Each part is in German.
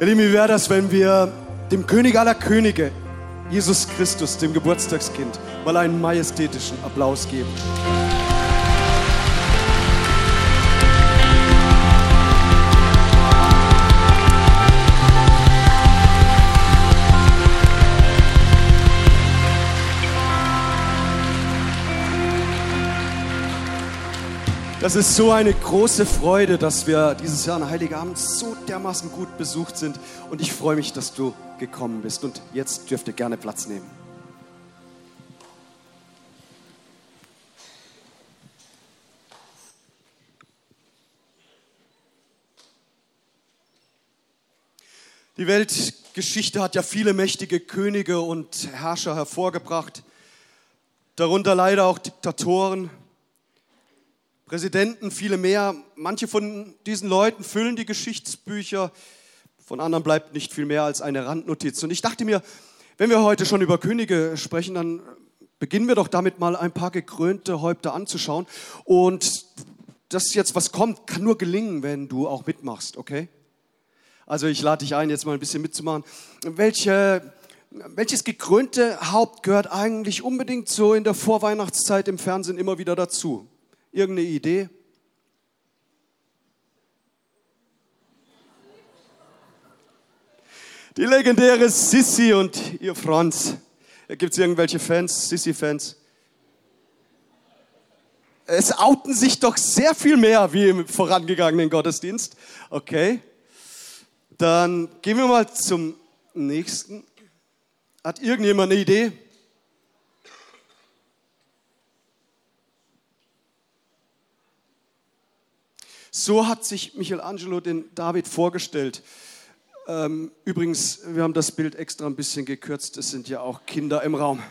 Ihr Lieben, wie wäre das, wenn wir dem König aller Könige, Jesus Christus, dem Geburtstagskind, mal einen majestätischen Applaus geben? Das ist so eine große Freude, dass wir dieses Jahr an Heiligabend so dermaßen gut besucht sind. Und ich freue mich, dass du gekommen bist. Und jetzt dürft ihr gerne Platz nehmen. Die Weltgeschichte hat ja viele mächtige Könige und Herrscher hervorgebracht, darunter leider auch Diktatoren, Präsidenten, viele mehr. Manche von diesen Leuten füllen die Geschichtsbücher, von anderen bleibt nicht viel mehr als eine Randnotiz. Und ich dachte mir, wenn wir heute schon über Könige sprechen, dann beginnen wir doch damit mal ein paar gekrönte Häupter anzuschauen. Und das jetzt, was kommt, kann nur gelingen, wenn du auch mitmachst, okay? Also ich lade dich ein, jetzt mal ein bisschen mitzumachen. Welche, welches gekrönte Haupt gehört eigentlich unbedingt so in der Vorweihnachtszeit im Fernsehen immer wieder dazu? Irgendeine Idee? Die legendäre Sissy und ihr Franz. Gibt es irgendwelche Fans, Sissy-Fans? Es outen sich doch sehr viel mehr wie im vorangegangenen Gottesdienst. Okay. Dann gehen wir mal zum nächsten. Hat irgendjemand eine Idee? So hat sich Michelangelo den David vorgestellt. Ähm, übrigens, wir haben das Bild extra ein bisschen gekürzt. Es sind ja auch Kinder im Raum.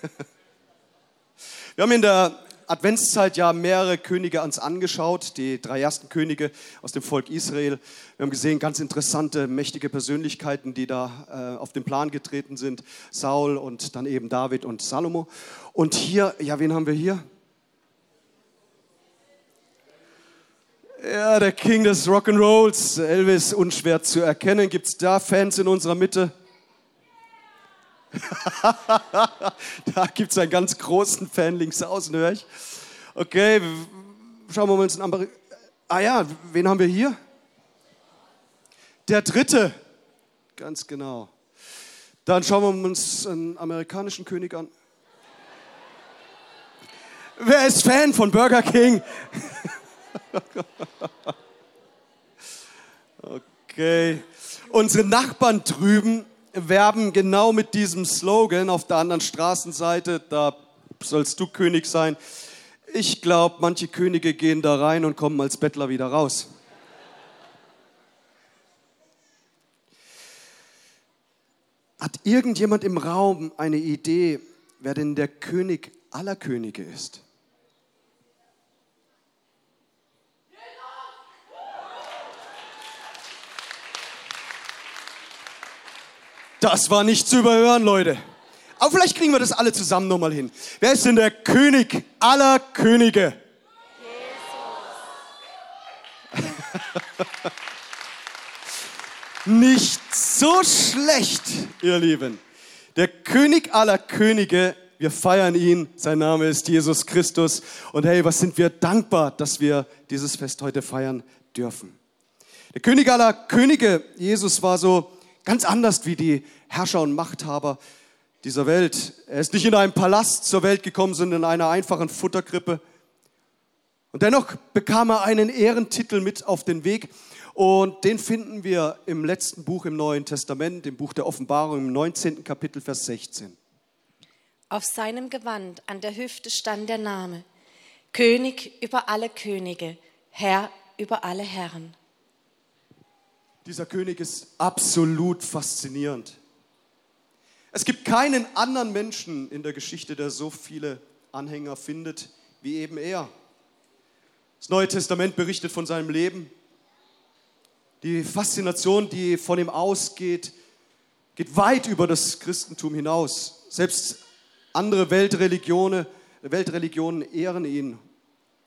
wir haben in der Adventszeit ja mehrere Könige uns angeschaut, die drei ersten Könige aus dem Volk Israel. Wir haben gesehen, ganz interessante, mächtige Persönlichkeiten, die da äh, auf den Plan getreten sind. Saul und dann eben David und Salomo. Und hier, ja, wen haben wir hier? Ja, der King des Rock'n'Rolls, Elvis, unschwer zu erkennen. Gibt es da Fans in unserer Mitte? da gibt es einen ganz großen Fan links außen, höre ich. Okay, schauen wir uns einen Ah ja, wen haben wir hier? Der dritte. Ganz genau. Dann schauen wir uns einen amerikanischen König an. Wer ist Fan von Burger King? Okay. Unsere Nachbarn drüben werben genau mit diesem Slogan auf der anderen Straßenseite, da sollst du König sein. Ich glaube, manche Könige gehen da rein und kommen als Bettler wieder raus. Hat irgendjemand im Raum eine Idee, wer denn der König aller Könige ist? Das war nicht zu überhören, Leute. Aber vielleicht kriegen wir das alle zusammen nochmal hin. Wer ist denn der König aller Könige? Jesus. nicht so schlecht, ihr Lieben. Der König aller Könige, wir feiern ihn. Sein Name ist Jesus Christus. Und hey, was sind wir dankbar, dass wir dieses Fest heute feiern dürfen. Der König aller Könige, Jesus, war so Ganz anders wie die Herrscher und Machthaber dieser Welt. Er ist nicht in einem Palast zur Welt gekommen, sondern in einer einfachen Futterkrippe. Und dennoch bekam er einen Ehrentitel mit auf den Weg. Und den finden wir im letzten Buch im Neuen Testament, im Buch der Offenbarung, im 19. Kapitel, Vers 16. Auf seinem Gewand an der Hüfte stand der Name, König über alle Könige, Herr über alle Herren. Dieser König ist absolut faszinierend. Es gibt keinen anderen Menschen in der Geschichte, der so viele Anhänger findet wie eben er. Das Neue Testament berichtet von seinem Leben. Die Faszination, die von ihm ausgeht, geht weit über das Christentum hinaus. Selbst andere Weltreligionen, Weltreligionen ehren ihn.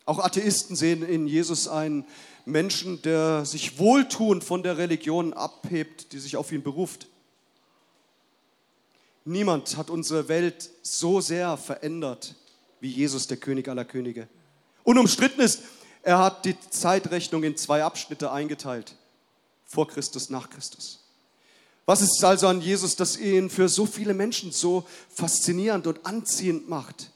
Auch Atheisten sehen in Jesus einen Menschen, der sich wohltuend von der Religion abhebt, die sich auf ihn beruft. Niemand hat unsere Welt so sehr verändert wie Jesus, der König aller Könige. Unumstritten ist, er hat die Zeitrechnung in zwei Abschnitte eingeteilt. Vor Christus, nach Christus. Was ist also an Jesus, das ihn für so viele Menschen so faszinierend und anziehend macht?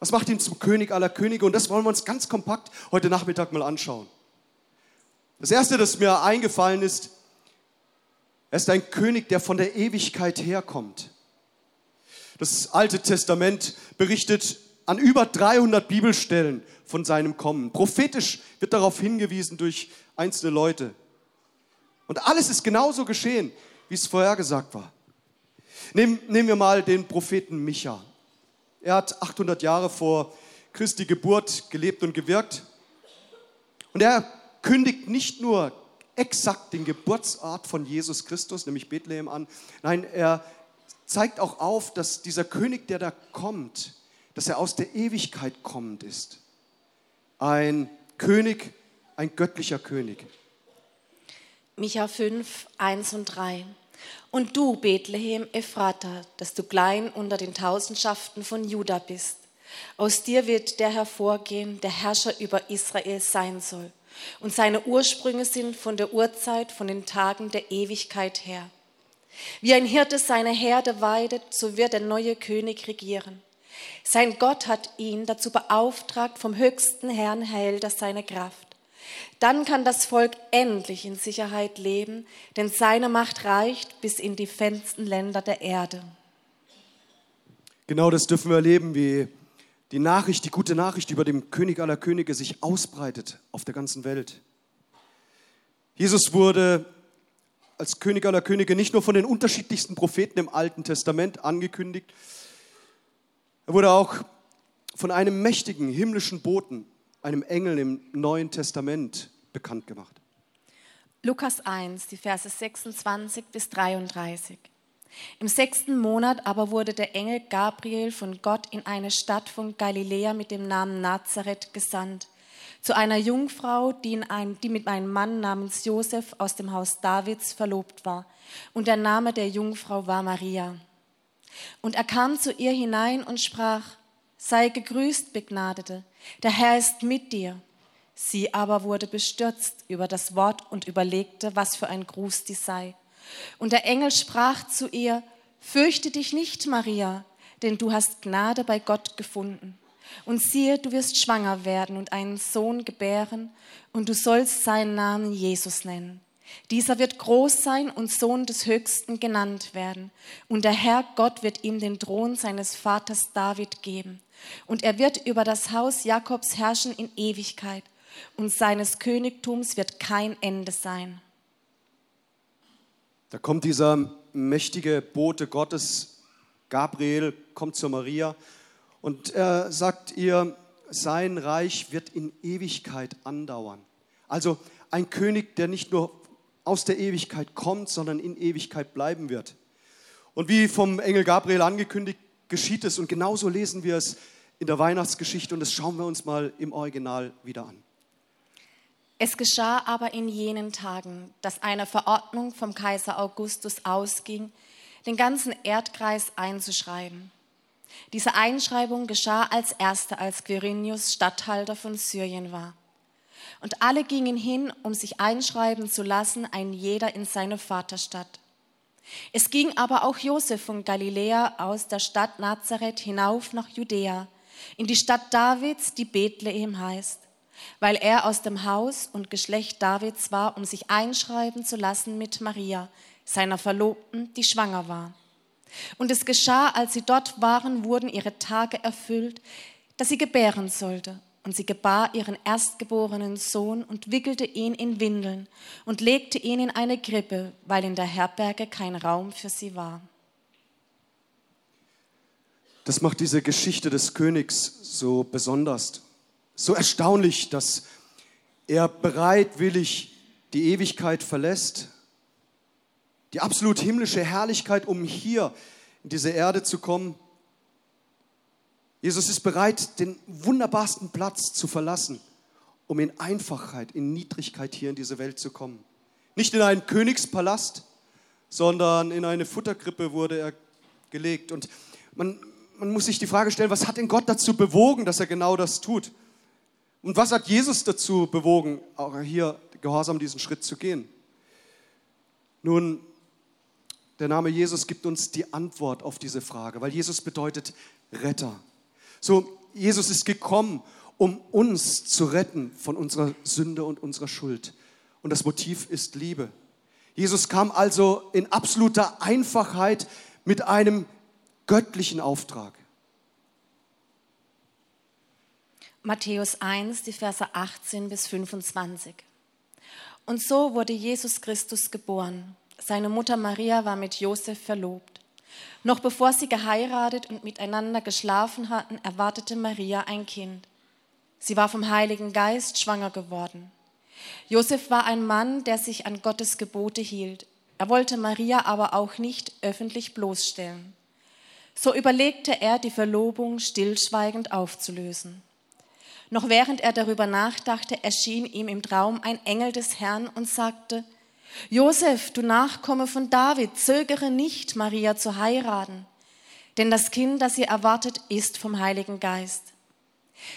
Was macht ihn zum König aller Könige? Und das wollen wir uns ganz kompakt heute Nachmittag mal anschauen. Das Erste, das mir eingefallen ist, er ist ein König, der von der Ewigkeit herkommt. Das Alte Testament berichtet an über 300 Bibelstellen von seinem Kommen. Prophetisch wird darauf hingewiesen durch einzelne Leute. Und alles ist genauso geschehen, wie es vorhergesagt war. Nehmen, nehmen wir mal den Propheten Micha. Er hat 800 Jahre vor Christi Geburt gelebt und gewirkt. Und er kündigt nicht nur exakt den Geburtsort von Jesus Christus, nämlich Bethlehem, an. Nein, er zeigt auch auf, dass dieser König, der da kommt, dass er aus der Ewigkeit kommend ist. Ein König, ein göttlicher König. Micha 5, 1 und 3. Und du, Bethlehem Ephrata, dass du klein unter den Tausendschaften von Juda bist. Aus dir wird der hervorgehen, der Herrscher über Israel sein soll. Und seine Ursprünge sind von der Urzeit, von den Tagen der Ewigkeit her. Wie ein Hirte seine Herde weidet, so wird der neue König regieren. Sein Gott hat ihn dazu beauftragt, vom höchsten Herrn hält er seine Kraft. Dann kann das Volk endlich in Sicherheit leben, denn seine Macht reicht bis in die fernsten Länder der Erde. Genau das dürfen wir erleben, wie die Nachricht, die gute Nachricht über den König aller Könige sich ausbreitet auf der ganzen Welt. Jesus wurde als König aller Könige nicht nur von den unterschiedlichsten Propheten im Alten Testament angekündigt, er wurde auch von einem mächtigen himmlischen Boten einem Engel im Neuen Testament bekannt gemacht. Lukas 1, die Verse 26 bis 33. Im sechsten Monat aber wurde der Engel Gabriel von Gott in eine Stadt von Galiläa mit dem Namen Nazareth gesandt, zu einer Jungfrau, die, ein, die mit einem Mann namens Josef aus dem Haus Davids verlobt war. Und der Name der Jungfrau war Maria. Und er kam zu ihr hinein und sprach, Sei gegrüßt, Begnadete, der Herr ist mit dir. Sie aber wurde bestürzt über das Wort und überlegte, was für ein Gruß dies sei. Und der Engel sprach zu ihr, Fürchte dich nicht, Maria, denn du hast Gnade bei Gott gefunden. Und siehe, du wirst schwanger werden und einen Sohn gebären, und du sollst seinen Namen Jesus nennen. Dieser wird groß sein und Sohn des Höchsten genannt werden. Und der Herr Gott wird ihm den Thron seines Vaters David geben. Und er wird über das Haus Jakobs herrschen in Ewigkeit. Und seines Königtums wird kein Ende sein. Da kommt dieser mächtige Bote Gottes, Gabriel, kommt zu Maria und er sagt ihr, sein Reich wird in Ewigkeit andauern. Also ein König, der nicht nur aus der Ewigkeit kommt, sondern in Ewigkeit bleiben wird. Und wie vom Engel Gabriel angekündigt, geschieht es. Und genauso lesen wir es in der Weihnachtsgeschichte und das schauen wir uns mal im Original wieder an. Es geschah aber in jenen Tagen, dass eine Verordnung vom Kaiser Augustus ausging, den ganzen Erdkreis einzuschreiben. Diese Einschreibung geschah als erste, als Quirinius Statthalter von Syrien war. Und alle gingen hin, um sich einschreiben zu lassen, ein jeder in seine Vaterstadt. Es ging aber auch Josef von Galiläa aus der Stadt Nazareth hinauf nach Judäa, in die Stadt Davids, die Bethlehem heißt, weil er aus dem Haus und Geschlecht Davids war, um sich einschreiben zu lassen mit Maria, seiner Verlobten, die schwanger war. Und es geschah, als sie dort waren, wurden ihre Tage erfüllt, dass sie gebären sollte. Und sie gebar ihren erstgeborenen Sohn und wickelte ihn in Windeln und legte ihn in eine Krippe, weil in der Herberge kein Raum für sie war. Das macht diese Geschichte des Königs so besonders, so erstaunlich, dass er bereitwillig die Ewigkeit verlässt, die absolut himmlische Herrlichkeit, um hier in diese Erde zu kommen. Jesus ist bereit, den wunderbarsten Platz zu verlassen, um in Einfachheit, in Niedrigkeit hier in diese Welt zu kommen. Nicht in einen Königspalast, sondern in eine Futterkrippe wurde er gelegt. Und man, man muss sich die Frage stellen, was hat denn Gott dazu bewogen, dass er genau das tut? Und was hat Jesus dazu bewogen, auch hier gehorsam diesen Schritt zu gehen? Nun, der Name Jesus gibt uns die Antwort auf diese Frage, weil Jesus bedeutet Retter. So, Jesus ist gekommen, um uns zu retten von unserer Sünde und unserer Schuld. Und das Motiv ist Liebe. Jesus kam also in absoluter Einfachheit mit einem göttlichen Auftrag. Matthäus 1, die Verse 18 bis 25. Und so wurde Jesus Christus geboren. Seine Mutter Maria war mit Josef verlobt. Noch bevor sie geheiratet und miteinander geschlafen hatten, erwartete Maria ein Kind. Sie war vom Heiligen Geist schwanger geworden. Josef war ein Mann, der sich an Gottes Gebote hielt. Er wollte Maria aber auch nicht öffentlich bloßstellen. So überlegte er, die Verlobung stillschweigend aufzulösen. Noch während er darüber nachdachte, erschien ihm im Traum ein Engel des Herrn und sagte, Josef, du Nachkomme von David, zögere nicht, Maria zu heiraten, denn das Kind, das sie erwartet, ist vom Heiligen Geist.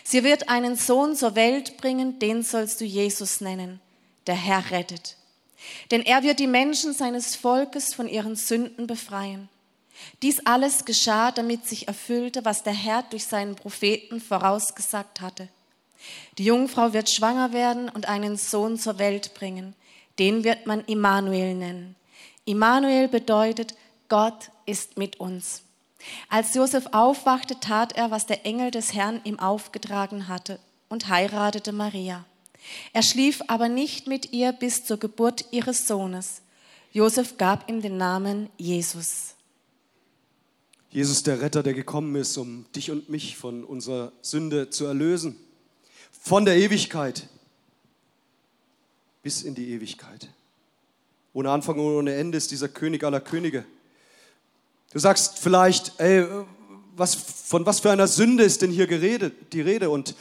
Sie wird einen Sohn zur Welt bringen, den sollst du Jesus nennen. Der Herr rettet. Denn er wird die Menschen seines Volkes von ihren Sünden befreien. Dies alles geschah, damit sich erfüllte, was der Herr durch seinen Propheten vorausgesagt hatte. Die Jungfrau wird schwanger werden und einen Sohn zur Welt bringen. Den wird man Immanuel nennen. Immanuel bedeutet, Gott ist mit uns. Als Josef aufwachte, tat er, was der Engel des Herrn ihm aufgetragen hatte und heiratete Maria. Er schlief aber nicht mit ihr bis zur Geburt ihres Sohnes. Josef gab ihm den Namen Jesus. Jesus, der Retter, der gekommen ist, um dich und mich von unserer Sünde zu erlösen. Von der Ewigkeit bis in die Ewigkeit. Ohne Anfang und ohne Ende ist dieser König aller Könige. Du sagst vielleicht, ey, was, von was für einer Sünde ist denn hier geredet, die Rede? Und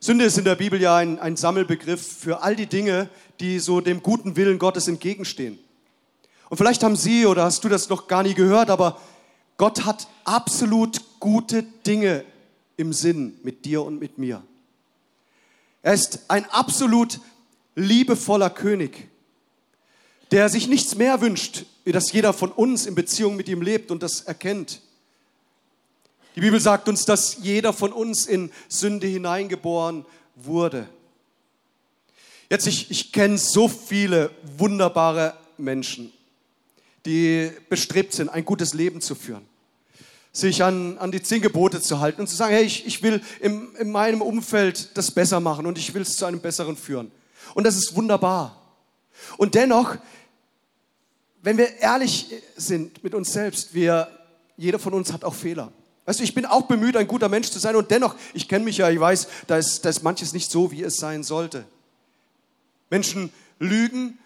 Sünde ist in der Bibel ja ein, ein Sammelbegriff für all die Dinge, die so dem guten Willen Gottes entgegenstehen. Und vielleicht haben Sie oder hast du das noch gar nie gehört, aber Gott hat absolut gute Dinge im Sinn mit dir und mit mir. Er ist ein absolut liebevoller König, der sich nichts mehr wünscht, wie dass jeder von uns in Beziehung mit ihm lebt und das erkennt. Die Bibel sagt uns, dass jeder von uns in Sünde hineingeboren wurde. Jetzt, ich, ich kenne so viele wunderbare Menschen, die bestrebt sind, ein gutes Leben zu führen, sich an, an die zehn Gebote zu halten und zu sagen, hey, ich, ich will im, in meinem Umfeld das besser machen und ich will es zu einem besseren führen. Und das ist wunderbar. Und dennoch, wenn wir ehrlich sind mit uns selbst, wir, jeder von uns hat auch Fehler. Weißt du, ich bin auch bemüht, ein guter Mensch zu sein und dennoch, ich kenne mich ja, ich weiß, da ist, da ist manches nicht so, wie es sein sollte. Menschen lügen,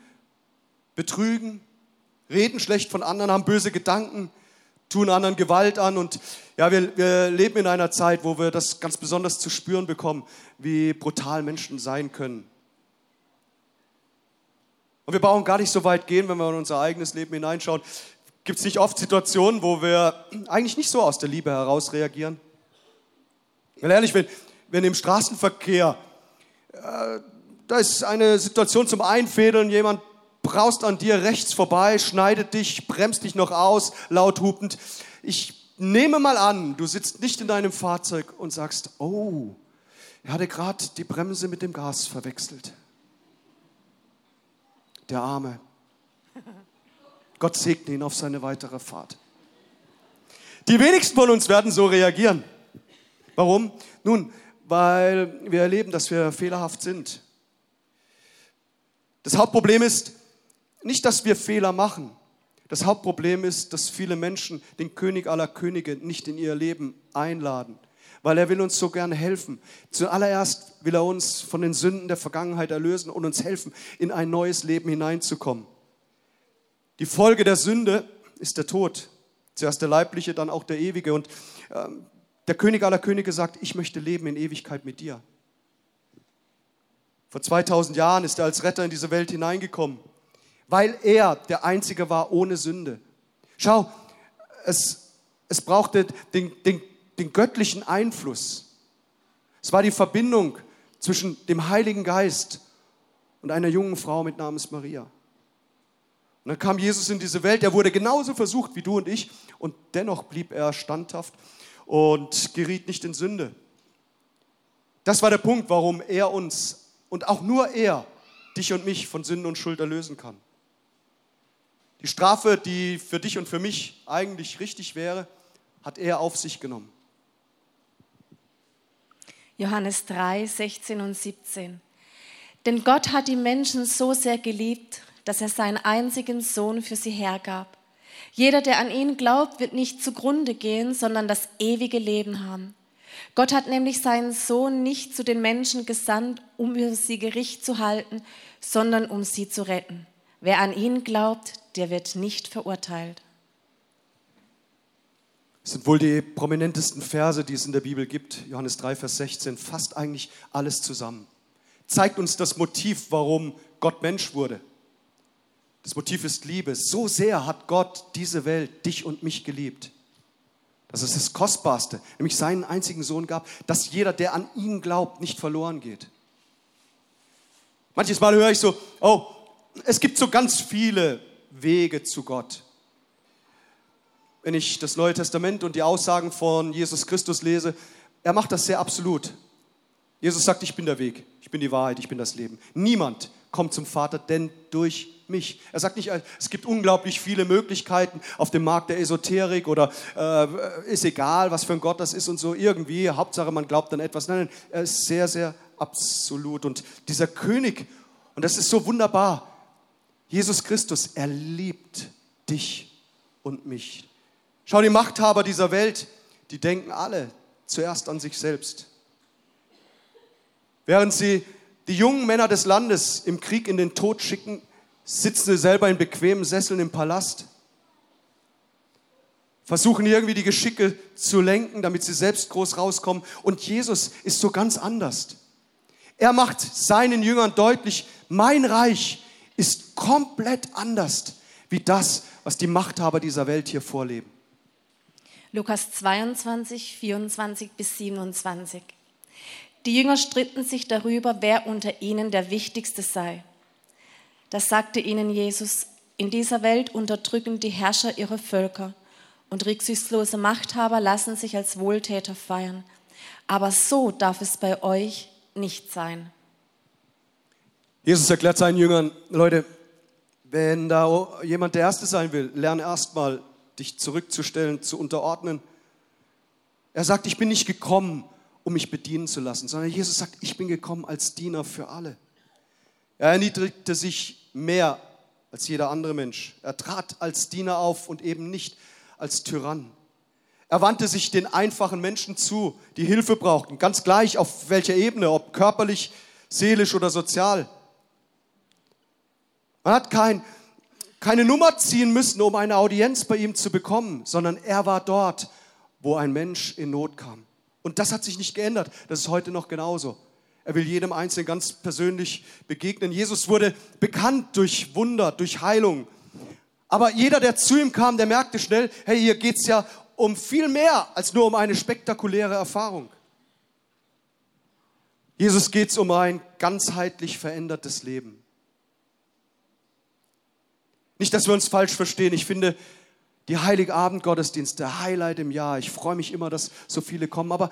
betrügen, reden schlecht von anderen, haben böse Gedanken, tun anderen Gewalt an und ja, wir, wir leben in einer Zeit, wo wir das ganz besonders zu spüren bekommen, wie brutal Menschen sein können. Und wir brauchen gar nicht so weit gehen, wenn wir in unser eigenes Leben hineinschauen. Gibt es nicht oft Situationen, wo wir eigentlich nicht so aus der Liebe heraus reagieren? Weil ehrlich, wenn, wenn im Straßenverkehr, äh, da ist eine Situation zum Einfädeln, jemand braust an dir rechts vorbei, schneidet dich, bremst dich noch aus, laut hupend. Ich nehme mal an, du sitzt nicht in deinem Fahrzeug und sagst, oh, er hatte gerade die Bremse mit dem Gas verwechselt der Arme. Gott segne ihn auf seine weitere Fahrt. Die wenigsten von uns werden so reagieren. Warum? Nun, weil wir erleben, dass wir fehlerhaft sind. Das Hauptproblem ist nicht, dass wir Fehler machen. Das Hauptproblem ist, dass viele Menschen den König aller Könige nicht in ihr Leben einladen weil er will uns so gerne helfen. Zuallererst will er uns von den Sünden der Vergangenheit erlösen und uns helfen, in ein neues Leben hineinzukommen. Die Folge der Sünde ist der Tod. Zuerst der leibliche, dann auch der ewige. Und ähm, Der König aller Könige sagt, ich möchte leben in Ewigkeit mit dir. Vor 2000 Jahren ist er als Retter in diese Welt hineingekommen, weil er der Einzige war ohne Sünde. Schau, es, es brauchte den, den, den göttlichen Einfluss. Es war die Verbindung zwischen dem Heiligen Geist und einer jungen Frau mit Namens Maria. Und dann kam Jesus in diese Welt, er wurde genauso versucht wie du und ich und dennoch blieb er standhaft und geriet nicht in Sünde. Das war der Punkt, warum er uns und auch nur er dich und mich von Sünde und Schuld erlösen kann. Die Strafe, die für dich und für mich eigentlich richtig wäre, hat er auf sich genommen. Johannes 3, 16 und 17. Denn Gott hat die Menschen so sehr geliebt, dass er seinen einzigen Sohn für sie hergab. Jeder, der an ihn glaubt, wird nicht zugrunde gehen, sondern das ewige Leben haben. Gott hat nämlich seinen Sohn nicht zu den Menschen gesandt, um über sie Gericht zu halten, sondern um sie zu retten. Wer an ihn glaubt, der wird nicht verurteilt. Das sind wohl die prominentesten Verse, die es in der Bibel gibt. Johannes 3, Vers 16 fasst eigentlich alles zusammen. Zeigt uns das Motiv, warum Gott Mensch wurde. Das Motiv ist Liebe. So sehr hat Gott diese Welt, dich und mich geliebt. Das ist das Kostbarste, nämlich seinen einzigen Sohn gab, dass jeder, der an ihn glaubt, nicht verloren geht. Manches Mal höre ich so, oh, es gibt so ganz viele Wege zu Gott. Wenn ich das Neue Testament und die Aussagen von Jesus Christus lese, er macht das sehr absolut. Jesus sagt, ich bin der Weg, ich bin die Wahrheit, ich bin das Leben. Niemand kommt zum Vater, denn durch mich. Er sagt nicht, es gibt unglaublich viele Möglichkeiten auf dem Markt der Esoterik oder äh, ist egal, was für ein Gott das ist und so irgendwie. Hauptsache, man glaubt an etwas. Nein, nein, er ist sehr, sehr absolut. Und dieser König, und das ist so wunderbar, Jesus Christus, er liebt dich und mich. Schau, die Machthaber dieser Welt, die denken alle zuerst an sich selbst. Während sie die jungen Männer des Landes im Krieg in den Tod schicken, sitzen sie selber in bequemen Sesseln im Palast, versuchen irgendwie die Geschicke zu lenken, damit sie selbst groß rauskommen. Und Jesus ist so ganz anders. Er macht seinen Jüngern deutlich, mein Reich ist komplett anders wie das, was die Machthaber dieser Welt hier vorleben. Lukas 22, 24 bis 27. Die Jünger stritten sich darüber, wer unter ihnen der Wichtigste sei. Das sagte ihnen Jesus, in dieser Welt unterdrücken die Herrscher ihre Völker und rücksichtslose Machthaber lassen sich als Wohltäter feiern. Aber so darf es bei euch nicht sein. Jesus erklärt seinen Jüngern, Leute, wenn da jemand der Erste sein will, lerne erstmal dich zurückzustellen, zu unterordnen. Er sagt, ich bin nicht gekommen, um mich bedienen zu lassen, sondern Jesus sagt, ich bin gekommen als Diener für alle. Er erniedrigte sich mehr als jeder andere Mensch. Er trat als Diener auf und eben nicht als Tyrann. Er wandte sich den einfachen Menschen zu, die Hilfe brauchten, ganz gleich auf welcher Ebene, ob körperlich, seelisch oder sozial. Man hat kein, keine Nummer ziehen müssen, um eine Audienz bei ihm zu bekommen, sondern er war dort, wo ein Mensch in Not kam. Und das hat sich nicht geändert. Das ist heute noch genauso. Er will jedem Einzelnen ganz persönlich begegnen. Jesus wurde bekannt durch Wunder, durch Heilung. Aber jeder, der zu ihm kam, der merkte schnell, hey, hier geht es ja um viel mehr als nur um eine spektakuläre Erfahrung. Jesus geht es um ein ganzheitlich verändertes Leben. Nicht, dass wir uns falsch verstehen. Ich finde die Heiligabend-Gottesdienst Highlight im Jahr. Ich freue mich immer, dass so viele kommen. Aber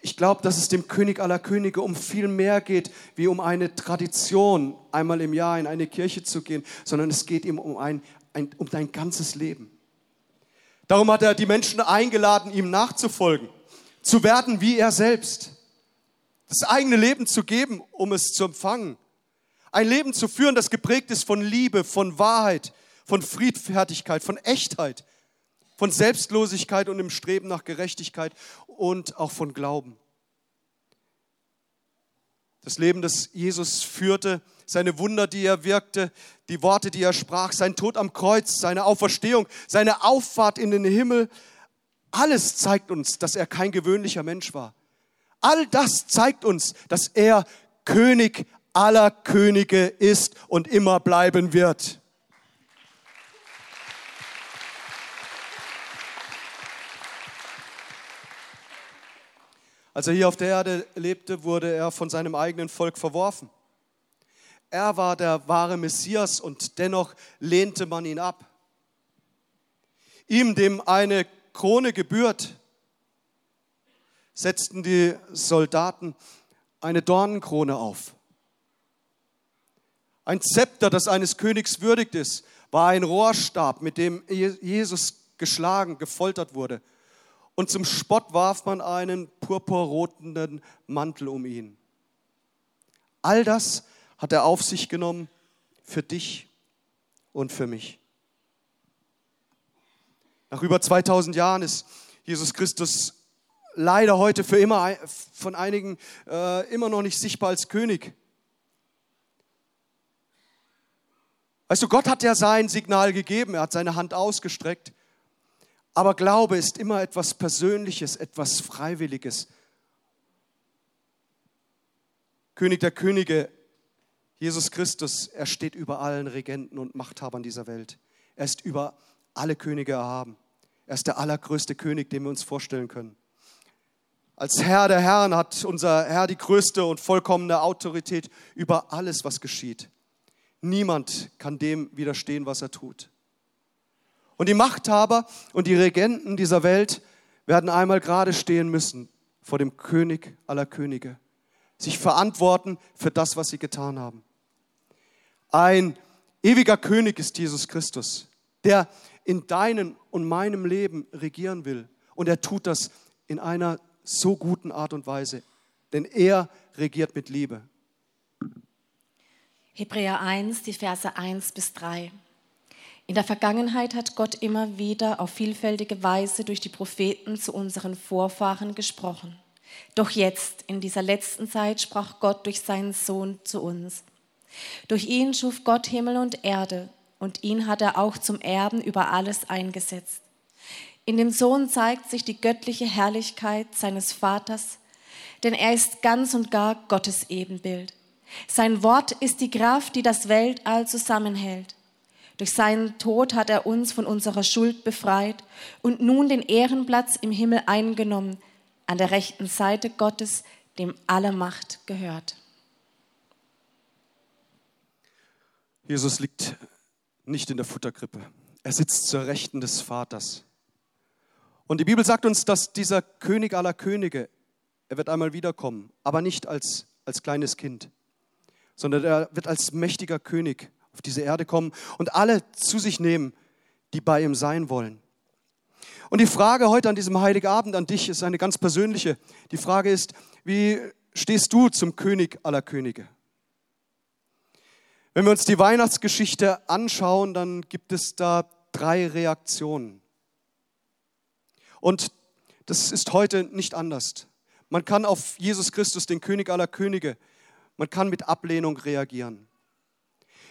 ich glaube, dass es dem König aller Könige um viel mehr geht, wie um eine Tradition, einmal im Jahr in eine Kirche zu gehen, sondern es geht ihm um, ein, ein, um dein ganzes Leben. Darum hat er die Menschen eingeladen, ihm nachzufolgen, zu werden wie er selbst, das eigene Leben zu geben, um es zu empfangen. Ein Leben zu führen, das geprägt ist von Liebe, von Wahrheit, von Friedfertigkeit, von Echtheit, von Selbstlosigkeit und im Streben nach Gerechtigkeit und auch von Glauben. Das Leben, das Jesus führte, seine Wunder, die er wirkte, die Worte, die er sprach, sein Tod am Kreuz, seine Auferstehung, seine Auffahrt in den Himmel, alles zeigt uns, dass er kein gewöhnlicher Mensch war. All das zeigt uns, dass er König aller Könige ist und immer bleiben wird. Als er hier auf der Erde lebte, wurde er von seinem eigenen Volk verworfen. Er war der wahre Messias und dennoch lehnte man ihn ab. Ihm, dem eine Krone gebührt, setzten die Soldaten eine Dornenkrone auf. Ein Zepter, das eines Königs würdigt ist, war ein Rohrstab, mit dem Jesus geschlagen, gefoltert wurde und zum Spott warf man einen purpurroten Mantel um ihn. All das hat er auf sich genommen für dich und für mich. Nach über 2000 Jahren ist Jesus Christus leider heute für immer von einigen äh, immer noch nicht sichtbar als König. Weißt du, Gott hat ja sein Signal gegeben, er hat seine Hand ausgestreckt aber Glaube ist immer etwas Persönliches, etwas Freiwilliges. König der Könige, Jesus Christus, er steht über allen Regenten und Machthabern dieser Welt. Er ist über alle Könige erhaben. Er ist der allergrößte König, den wir uns vorstellen können. Als Herr der Herren hat unser Herr die größte und vollkommene Autorität über alles, was geschieht. Niemand kann dem widerstehen, was er tut. Und die Machthaber und die Regenten dieser Welt werden einmal gerade stehen müssen vor dem König aller Könige, sich verantworten für das, was sie getan haben. Ein ewiger König ist Jesus Christus, der in deinem und meinem Leben regieren will. Und er tut das in einer so guten Art und Weise, denn er regiert mit Liebe. Hebräer 1, die Verse 1 bis 3. In der Vergangenheit hat Gott immer wieder auf vielfältige Weise durch die Propheten zu unseren Vorfahren gesprochen. Doch jetzt, in dieser letzten Zeit, sprach Gott durch seinen Sohn zu uns. Durch ihn schuf Gott Himmel und Erde, und ihn hat er auch zum Erben über alles eingesetzt. In dem Sohn zeigt sich die göttliche Herrlichkeit seines Vaters, denn er ist ganz und gar Gottes Ebenbild. Sein Wort ist die Kraft, die das Weltall zusammenhält. Durch seinen Tod hat er uns von unserer Schuld befreit und nun den Ehrenplatz im Himmel eingenommen, an der rechten Seite Gottes, dem alle Macht gehört. Jesus liegt nicht in der Futterkrippe. Er sitzt zur Rechten des Vaters. Und die Bibel sagt uns, dass dieser König aller Könige, er wird einmal wiederkommen, aber nicht als, als kleines Kind, sondern er wird als mächtiger König auf diese Erde kommen und alle zu sich nehmen, die bei ihm sein wollen. Und die Frage heute an diesem heiligen Abend an dich ist eine ganz persönliche. Die Frage ist, wie stehst du zum König aller Könige? Wenn wir uns die Weihnachtsgeschichte anschauen, dann gibt es da drei Reaktionen. Und das ist heute nicht anders. Man kann auf Jesus Christus, den König aller Könige, man kann mit Ablehnung reagieren.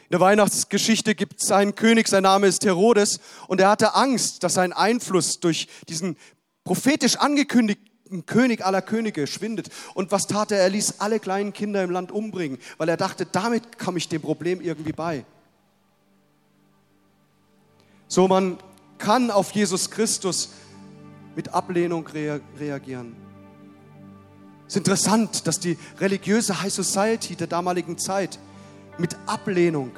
In der Weihnachtsgeschichte gibt es einen König, sein Name ist Herodes, und er hatte Angst, dass sein Einfluss durch diesen prophetisch angekündigten König aller Könige schwindet. Und was tat er? Er ließ alle kleinen Kinder im Land umbringen, weil er dachte, damit komme ich dem Problem irgendwie bei. So, man kann auf Jesus Christus mit Ablehnung rea reagieren. Es ist interessant, dass die religiöse High Society der damaligen Zeit mit Ablehnung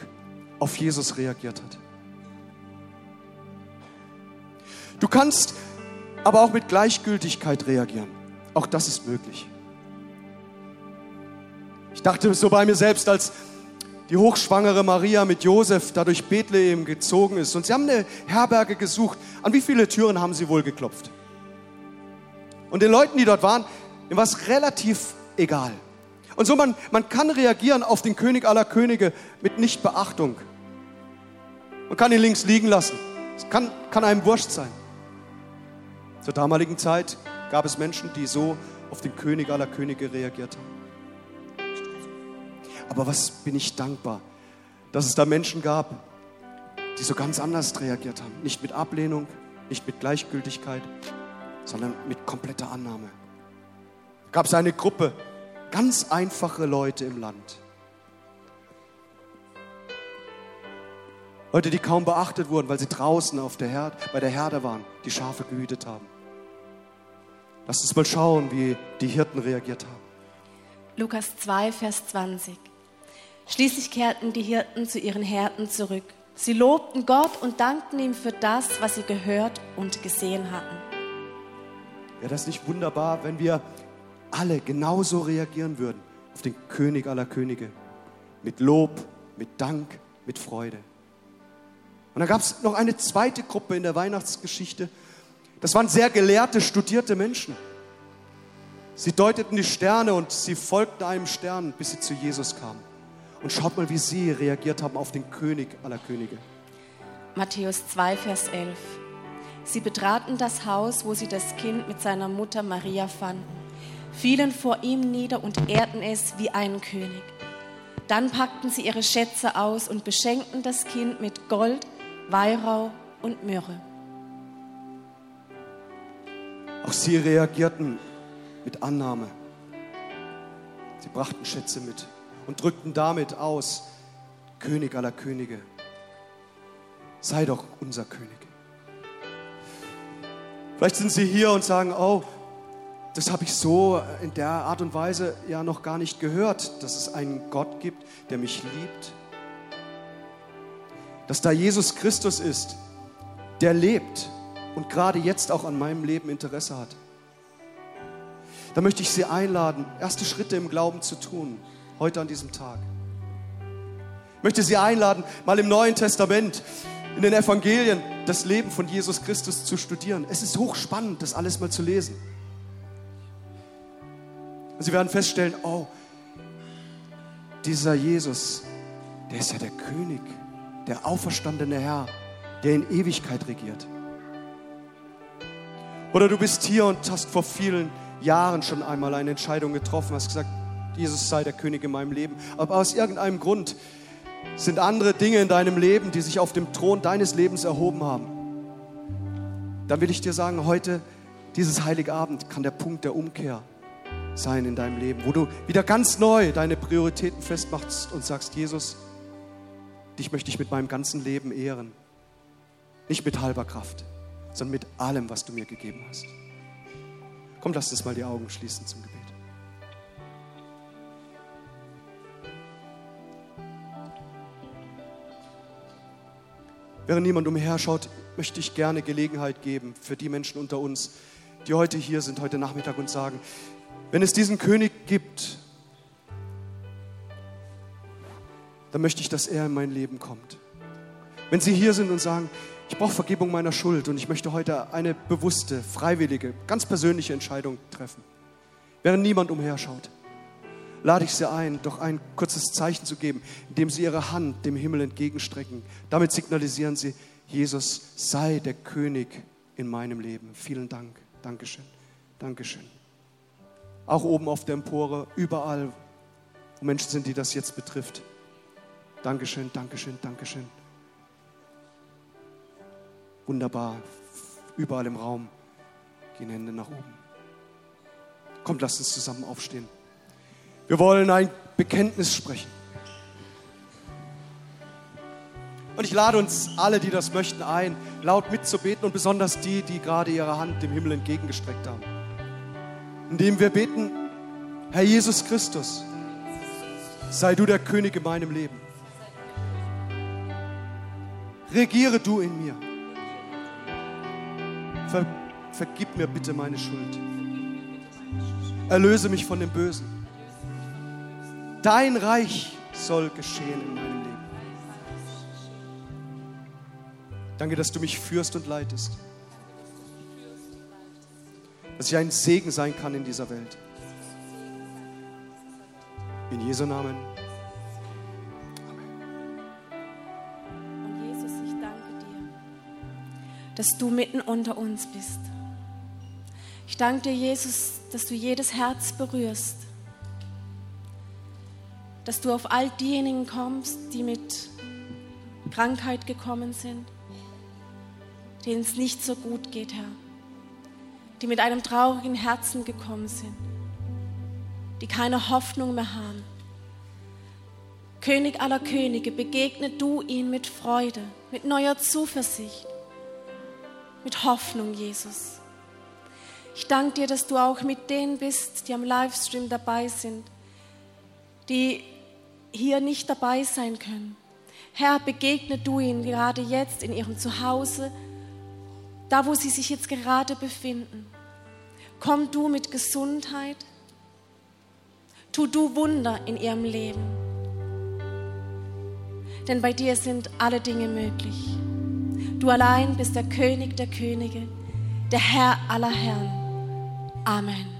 auf Jesus reagiert hat. Du kannst aber auch mit Gleichgültigkeit reagieren. Auch das ist möglich. Ich dachte so bei mir selbst, als die hochschwangere Maria mit Josef da durch Bethlehem gezogen ist und sie haben eine Herberge gesucht. An wie viele Türen haben sie wohl geklopft? Und den Leuten, die dort waren, war es relativ egal. Und so, man, man kann reagieren auf den König aller Könige mit Nichtbeachtung. Man kann ihn links liegen lassen. Es kann, kann einem wurscht sein. Zur damaligen Zeit gab es Menschen, die so auf den König aller Könige reagiert haben. Aber was bin ich dankbar, dass es da Menschen gab, die so ganz anders reagiert haben. Nicht mit Ablehnung, nicht mit Gleichgültigkeit, sondern mit kompletter Annahme. Gab es eine Gruppe, ganz einfache Leute im Land. Leute, die kaum beachtet wurden, weil sie draußen auf der Herde, bei der Herde waren, die Schafe gehütet haben. Lasst uns mal schauen, wie die Hirten reagiert haben. Lukas 2, Vers 20. Schließlich kehrten die Hirten zu ihren Herden zurück. Sie lobten Gott und dankten ihm für das, was sie gehört und gesehen hatten. Wäre das nicht wunderbar, wenn wir alle genauso reagieren würden auf den König aller Könige? Mit Lob, mit Dank, mit Freude. Und dann gab es noch eine zweite Gruppe in der Weihnachtsgeschichte. Das waren sehr gelehrte, studierte Menschen. Sie deuteten die Sterne und sie folgten einem Stern, bis sie zu Jesus kamen. Und schaut mal, wie sie reagiert haben auf den König aller Könige. Matthäus 2, Vers 11. Sie betraten das Haus, wo sie das Kind mit seiner Mutter Maria fanden, fielen vor ihm nieder und ehrten es wie einen König. Dann packten sie ihre Schätze aus und beschenkten das Kind mit Gold, Weihrauch und Myrrhe. Auch sie reagierten mit Annahme. Sie brachten Schätze mit und drückten damit aus, König aller Könige, sei doch unser König. Vielleicht sind Sie hier und sagen, oh, das habe ich so in der Art und Weise ja noch gar nicht gehört, dass es einen Gott gibt, der mich liebt, dass da Jesus Christus ist, der lebt und gerade jetzt auch an meinem Leben Interesse hat. Da möchte ich Sie einladen, erste Schritte im Glauben zu tun, heute an diesem Tag. Ich möchte Sie einladen, mal im Neuen Testament, in den Evangelien, das Leben von Jesus Christus zu studieren. Es ist hochspannend, das alles mal zu lesen. Und Sie werden feststellen, oh, dieser Jesus, der ist ja der König der auferstandene Herr, der in Ewigkeit regiert. Oder du bist hier und hast vor vielen Jahren schon einmal eine Entscheidung getroffen, hast gesagt, Jesus sei der König in meinem Leben. Aber aus irgendeinem Grund sind andere Dinge in deinem Leben, die sich auf dem Thron deines Lebens erhoben haben. Dann will ich dir sagen, heute, dieses heilige Abend, kann der Punkt der Umkehr sein in deinem Leben, wo du wieder ganz neu deine Prioritäten festmachst und sagst, Jesus, Dich möchte ich mit meinem ganzen Leben ehren. Nicht mit halber Kraft, sondern mit allem, was du mir gegeben hast. Komm, lass uns mal die Augen schließen zum Gebet. Während niemand umherschaut, möchte ich gerne Gelegenheit geben für die Menschen unter uns, die heute hier sind, heute Nachmittag und sagen, wenn es diesen König gibt, dann möchte ich, dass er in mein Leben kommt. Wenn Sie hier sind und sagen, ich brauche Vergebung meiner Schuld und ich möchte heute eine bewusste, freiwillige, ganz persönliche Entscheidung treffen, während niemand umherschaut, lade ich Sie ein, doch ein kurzes Zeichen zu geben, indem Sie Ihre Hand dem Himmel entgegenstrecken. Damit signalisieren Sie, Jesus sei der König in meinem Leben. Vielen Dank. Dankeschön. Dankeschön. Auch oben auf der Empore, überall, wo Menschen sind, die das jetzt betrifft. Dankeschön, Dankeschön, Dankeschön. Wunderbar. Überall im Raum gehen Hände nach oben. Kommt, lasst uns zusammen aufstehen. Wir wollen ein Bekenntnis sprechen. Und ich lade uns alle, die das möchten, ein, laut mitzubeten und besonders die, die gerade ihre Hand dem Himmel entgegengestreckt haben. Indem wir beten, Herr Jesus Christus, sei du der König in meinem Leben. Regiere du in mir. Ver, vergib mir bitte meine Schuld. Erlöse mich von dem Bösen. Dein Reich soll geschehen in meinem Leben. Danke, dass du mich führst und leitest. Dass ich ein Segen sein kann in dieser Welt. In Jesu Namen. dass du mitten unter uns bist. Ich danke dir, Jesus, dass du jedes Herz berührst, dass du auf all diejenigen kommst, die mit Krankheit gekommen sind, denen es nicht so gut geht, Herr. Die mit einem traurigen Herzen gekommen sind, die keine Hoffnung mehr haben. König aller Könige, begegne du ihnen mit Freude, mit neuer Zuversicht, mit Hoffnung, Jesus. Ich danke dir, dass du auch mit denen bist, die am Livestream dabei sind, die hier nicht dabei sein können. Herr, begegne du ihnen gerade jetzt in ihrem Zuhause, da wo sie sich jetzt gerade befinden. Komm du mit Gesundheit, tu du Wunder in ihrem Leben. Denn bei dir sind alle Dinge möglich. Du allein bist der König der Könige, der Herr aller Herren. Amen.